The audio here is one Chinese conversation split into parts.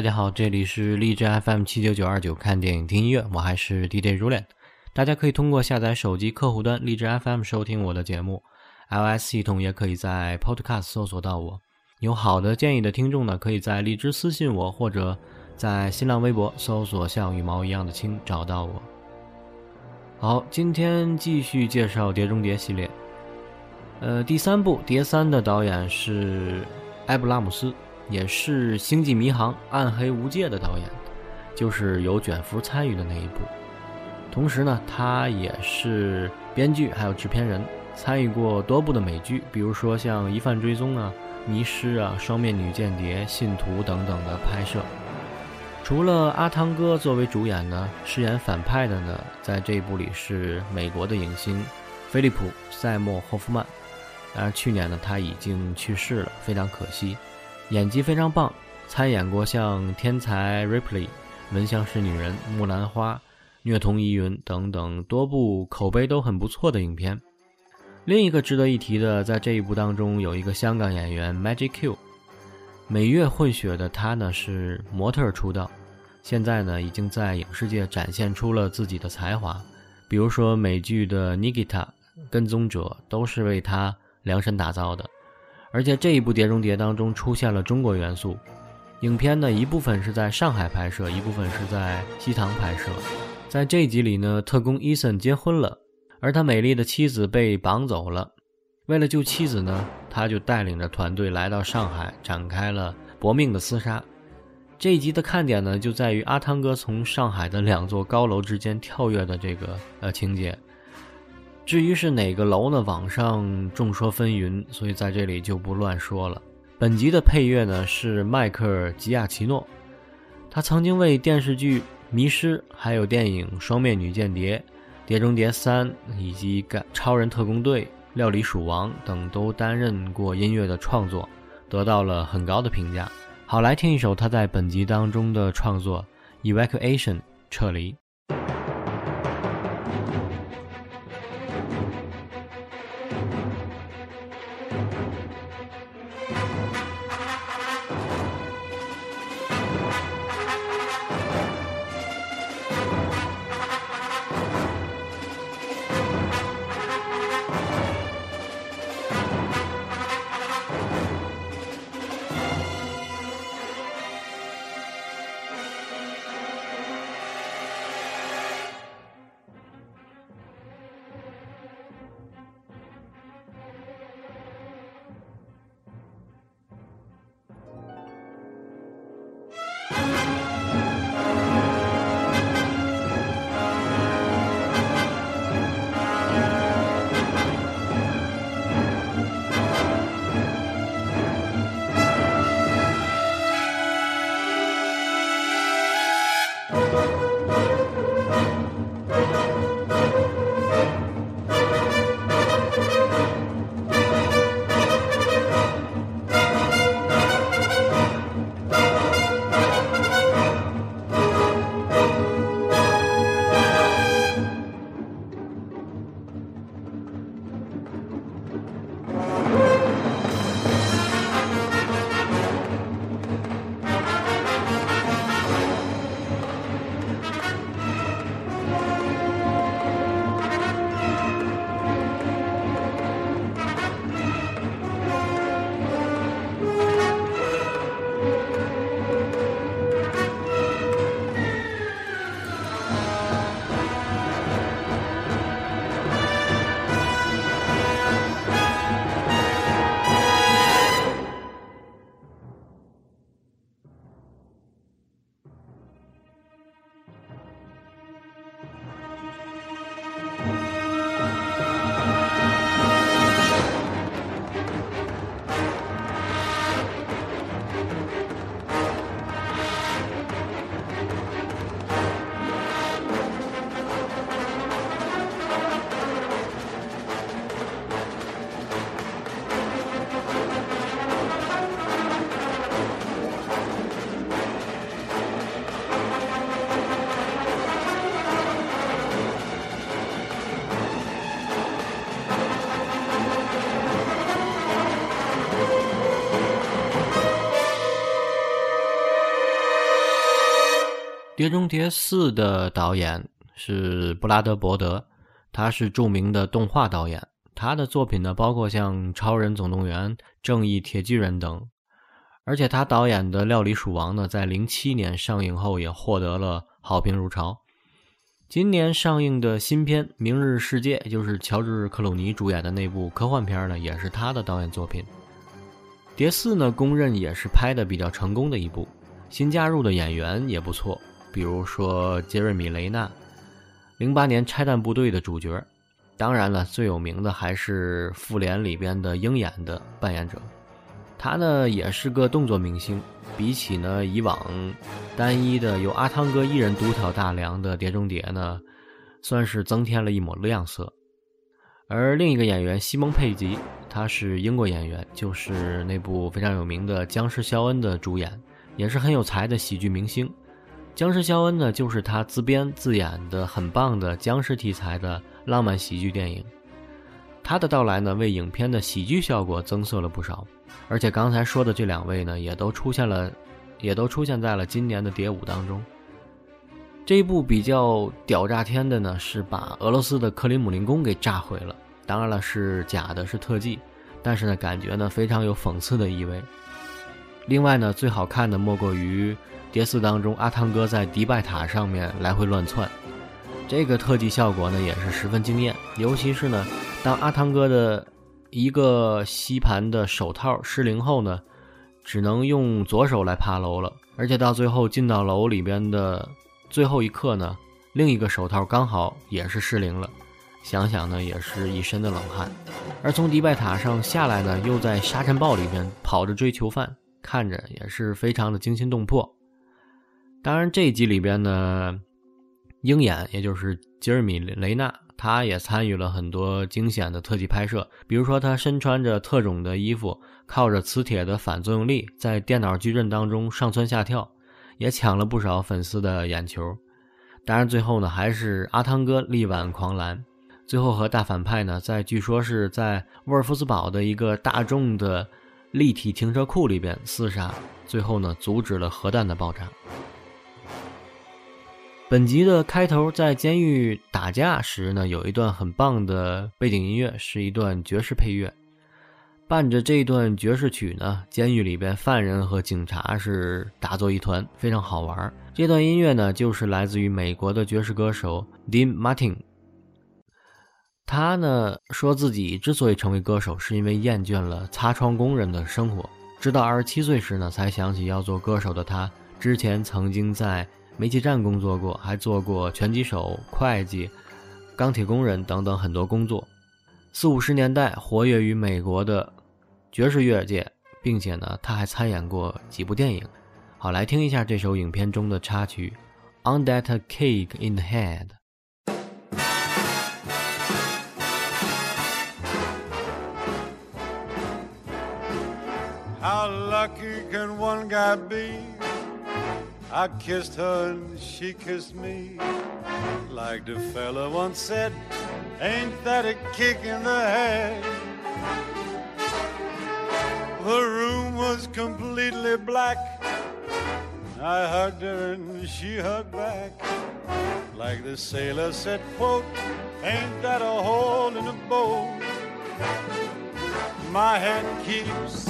大家好，这里是荔枝 FM 七九九二九，看电影听音乐，我还是 DJ Rulen。大家可以通过下载手机客户端荔枝 FM 收听我的节目，iOS 系统也可以在 Podcast 搜索到我。有好的建议的听众呢，可以在荔枝私信我，或者在新浪微博搜索“像羽毛一样的青”找到我。好，今天继续介绍《碟中谍》系列。呃，第三部《碟三》的导演是埃布拉姆斯，也是《星际迷航：暗黑无界》的导演，就是有卷福参与的那一部。同时呢，他也是编剧还有制片人，参与过多部的美剧，比如说像《疑犯追踪》啊。迷失啊，双面女间谍、信徒等等的拍摄。除了阿汤哥作为主演呢，饰演反派的呢，在这一部里是美国的影星菲利普·塞默霍夫曼。当然，去年呢他已经去世了，非常可惜。演技非常棒，参演过像《天才 Ripley》、《闻香识女人》、《木兰花》、《虐童疑云》等等多部口碑都很不错的影片。另一个值得一提的，在这一部当中有一个香港演员 Magic Q，美粤混血的他呢是模特出道，现在呢已经在影视界展现出了自己的才华，比如说美剧的 Nikita、跟踪者都是为他量身打造的，而且这一部《碟中谍》当中出现了中国元素，影片呢一部分是在上海拍摄，一部分是在西塘拍摄，在这一集里呢，特工伊森结婚了。而他美丽的妻子被绑走了，为了救妻子呢，他就带领着团队来到上海，展开了搏命的厮杀。这一集的看点呢，就在于阿汤哥从上海的两座高楼之间跳跃的这个呃情节。至于是哪个楼呢？网上众说纷纭，所以在这里就不乱说了。本集的配乐呢是迈克尔·吉亚奇诺，他曾经为电视剧《迷失》还有电影《双面女间谍》。《碟中谍三》以及《改超人特工队》《料理鼠王》等都担任过音乐的创作，得到了很高的评价。好，来听一首他在本集当中的创作《Evacuation》撤离。碟中谍四》的导演是布拉德伯德，他是著名的动画导演。他的作品呢，包括像《超人总动员》《正义铁巨人》等。而且他导演的《料理鼠王》呢，在零七年上映后也获得了好评如潮。今年上映的新片《明日世界》，就是乔治·克鲁尼主演的那部科幻片呢，也是他的导演作品。《碟四》呢，公认也是拍的比较成功的一部，新加入的演员也不错。比如说杰瑞米·雷纳，零八年《拆弹部队》的主角，当然了，最有名的还是《复联》里边的鹰眼的扮演者，他呢也是个动作明星。比起呢以往单一的由阿汤哥一人独挑大梁的《碟中谍》呢，算是增添了一抹亮色。而另一个演员西蒙·佩吉，他是英国演员，就是那部非常有名的《僵尸肖恩》的主演，也是很有才的喜剧明星。僵尸肖恩呢，就是他自编自演的很棒的僵尸题材的浪漫喜剧电影。他的到来呢，为影片的喜剧效果增色了不少。而且刚才说的这两位呢，也都出现了，也都出现在了今年的谍舞当中。这一部比较屌炸天的呢，是把俄罗斯的克林姆林宫给炸毁了。当然了，是假的，是特技，但是呢，感觉呢非常有讽刺的意味。另外呢，最好看的莫过于。碟四当中，阿汤哥在迪拜塔上面来回乱窜，这个特技效果呢也是十分惊艳。尤其是呢，当阿汤哥的一个吸盘的手套失灵后呢，只能用左手来爬楼了。而且到最后进到楼里边的最后一刻呢，另一个手套刚好也是失灵了，想想呢也是一身的冷汗。而从迪拜塔上下来呢，又在沙尘暴里边跑着追囚犯，看着也是非常的惊心动魄。当然，这一集里边呢，鹰眼也就是吉尔米·雷纳，他也参与了很多惊险的特技拍摄。比如说，他身穿着特种的衣服，靠着磁铁的反作用力，在电脑矩阵当中上蹿下跳，也抢了不少粉丝的眼球。当然，最后呢，还是阿汤哥力挽狂澜，最后和大反派呢，在据说是在沃尔夫斯堡的一个大众的立体停车库里边厮杀，最后呢，阻止了核弹的爆炸。本集的开头在监狱打架时呢，有一段很棒的背景音乐，是一段爵士配乐。伴着这段爵士曲呢，监狱里边犯人和警察是打作一团，非常好玩。这段音乐呢，就是来自于美国的爵士歌手 Dean Martin。他呢说自己之所以成为歌手，是因为厌倦了擦窗工人的生活。直到二十七岁时呢，才想起要做歌手的他，之前曾经在。煤气站工作过，还做过拳击手、会计、钢铁工人等等很多工作。四五十年代活跃于美国的爵士乐界，并且呢，他还参演过几部电影。好，来听一下这首影片中的插曲《On That Cake in the Head》。How lucky can one guy be? I kissed her and she kissed me. Like the fella once said, ain't that a kick in the head? The room was completely black. I hugged her and she hugged back. Like the sailor said, quote, ain't that a hole in the boat? My head keeps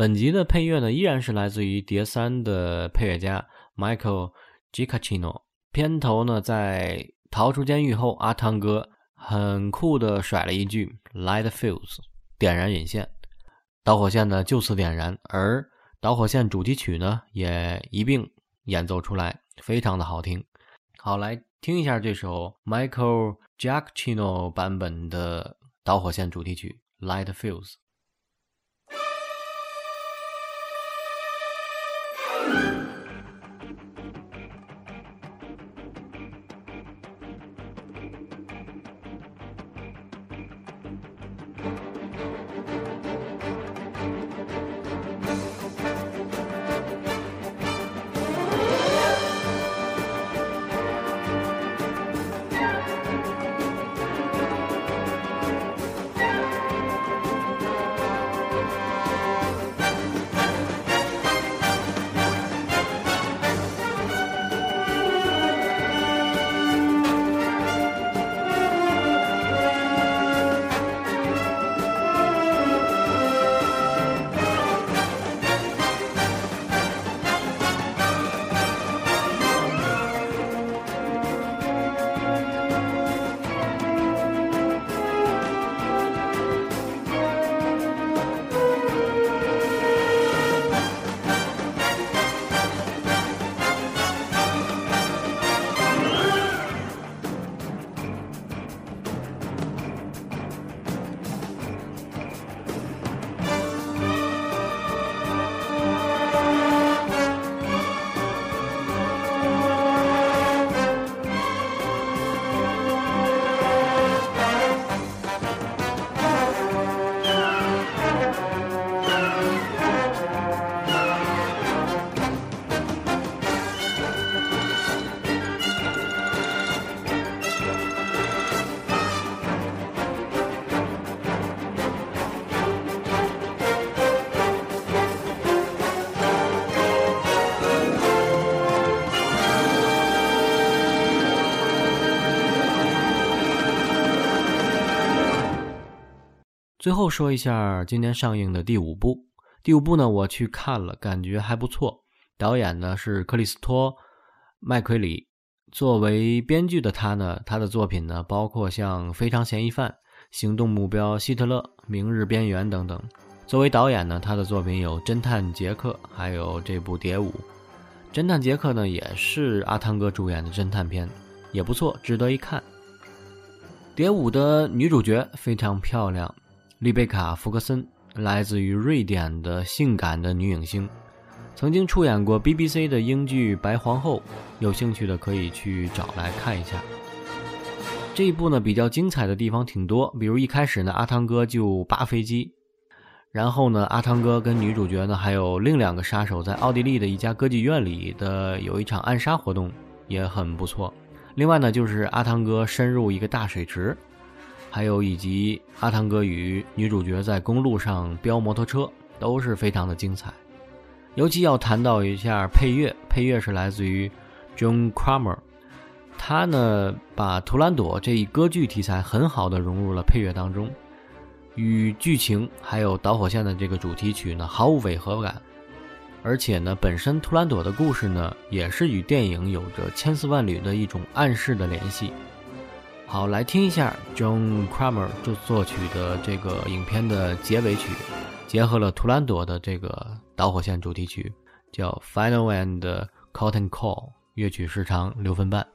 本集的配乐呢，依然是来自于《碟三》的配乐家 Michael Giacchino。片头呢，在逃出监狱后，阿汤哥很酷的甩了一句 “light fuse”，点燃引线，导火线呢就此点燃，而导火线主题曲呢也一并演奏出来，非常的好听。好，来听一下这首 Michael Giacchino 版本的导火线主题曲 “light fuse”。最后说一下今年上映的第五部。第五部呢，我去看了，感觉还不错。导演呢是克里斯托·麦奎里。作为编剧的他呢，他的作品呢包括像《非常嫌疑犯》《行动目标》《希特勒》《明日边缘》等等。作为导演呢，他的作品有《侦探杰克》，还有这部《蝶舞》。《侦探杰克》呢也是阿汤哥主演的侦探片，也不错，值得一看。《蝶舞》的女主角非常漂亮。丽贝卡·福克森来自于瑞典的性感的女影星，曾经出演过 BBC 的英剧《白皇后》，有兴趣的可以去找来看一下。这一部呢比较精彩的地方挺多，比如一开始呢阿汤哥就扒飞机，然后呢阿汤哥跟女主角呢还有另两个杀手在奥地利的一家歌剧院里的有一场暗杀活动，也很不错。另外呢就是阿汤哥深入一个大水池。还有以及阿汤哥与女主角在公路上飙摩托车，都是非常的精彩。尤其要谈到一下配乐，配乐是来自于 John Kramer，他呢把《图兰朵》这一歌剧题材很好的融入了配乐当中，与剧情还有导火线的这个主题曲呢毫无违和感，而且呢本身《图兰朵》的故事呢也是与电影有着千丝万缕的一种暗示的联系。好，来听一下 John Kramer 作作曲的这个影片的结尾曲，结合了《图兰朵》的这个导火线主题曲，叫《Final and Cotton Call》，乐曲时长六分半。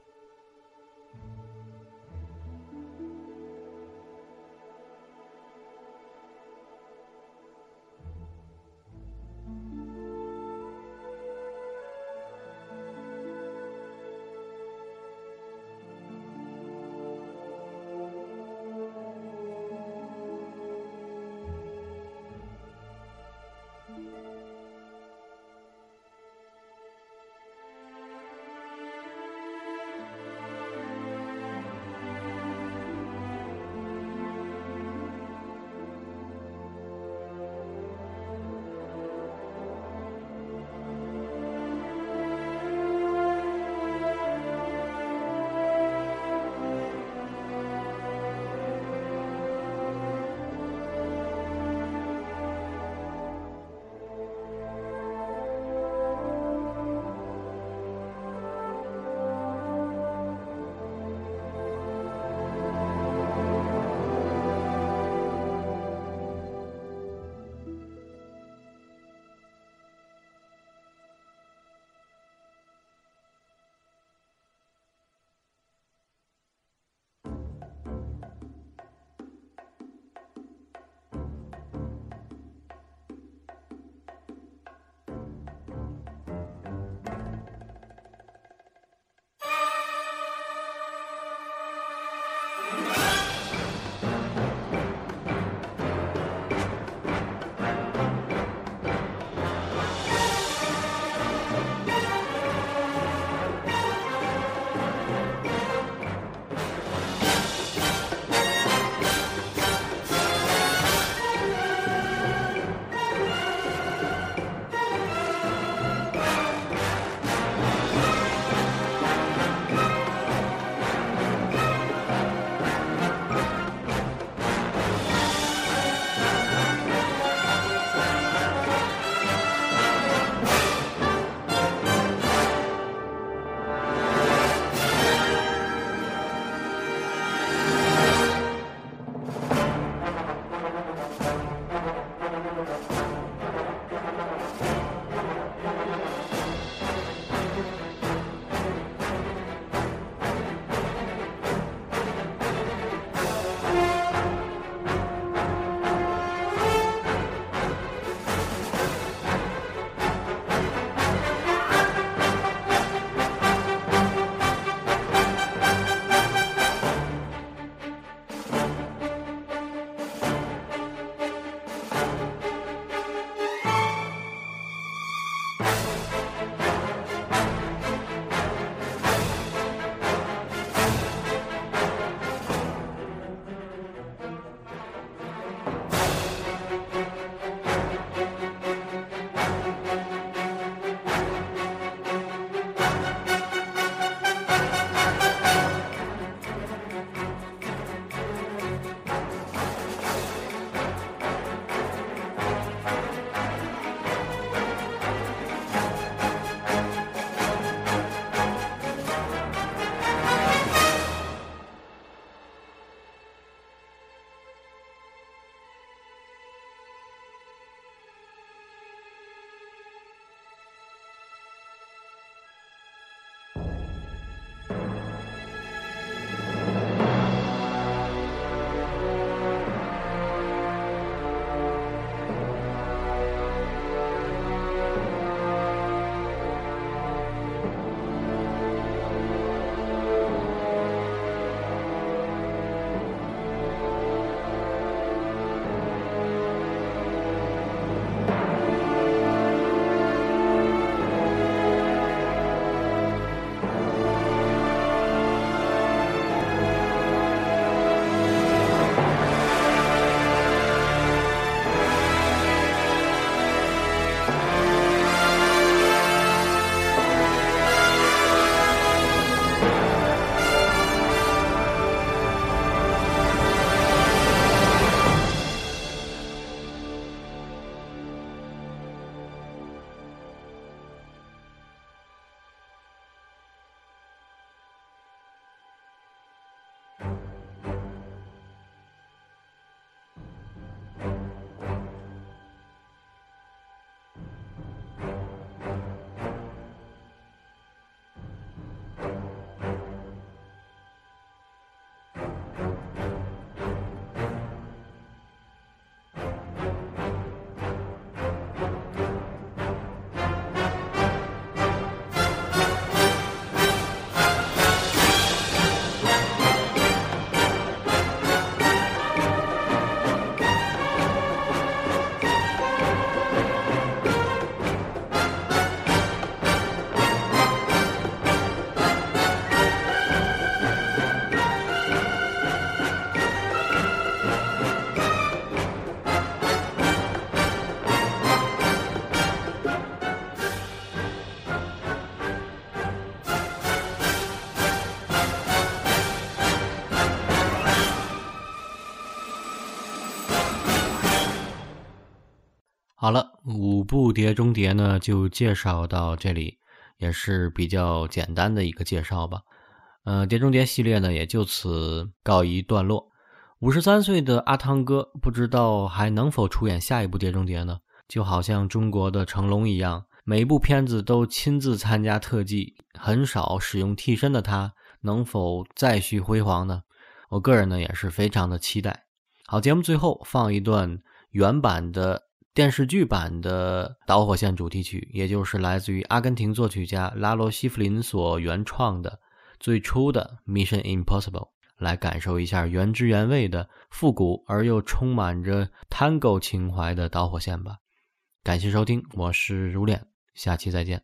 部《碟中谍》呢就介绍到这里，也是比较简单的一个介绍吧。呃，《碟中谍》系列呢也就此告一段落。五十三岁的阿汤哥不知道还能否出演下一部《碟中谍》呢？就好像中国的成龙一样，每一部片子都亲自参加特技，很少使用替身的他，能否再续辉煌呢？我个人呢也是非常的期待。好，节目最后放一段原版的。电视剧版的导火线主题曲，也就是来自于阿根廷作曲家拉罗西弗林所原创的最初的《Mission Impossible》，来感受一下原汁原味的复古而又充满着 Tango 情怀的导火线吧。感谢收听，我是如恋，下期再见。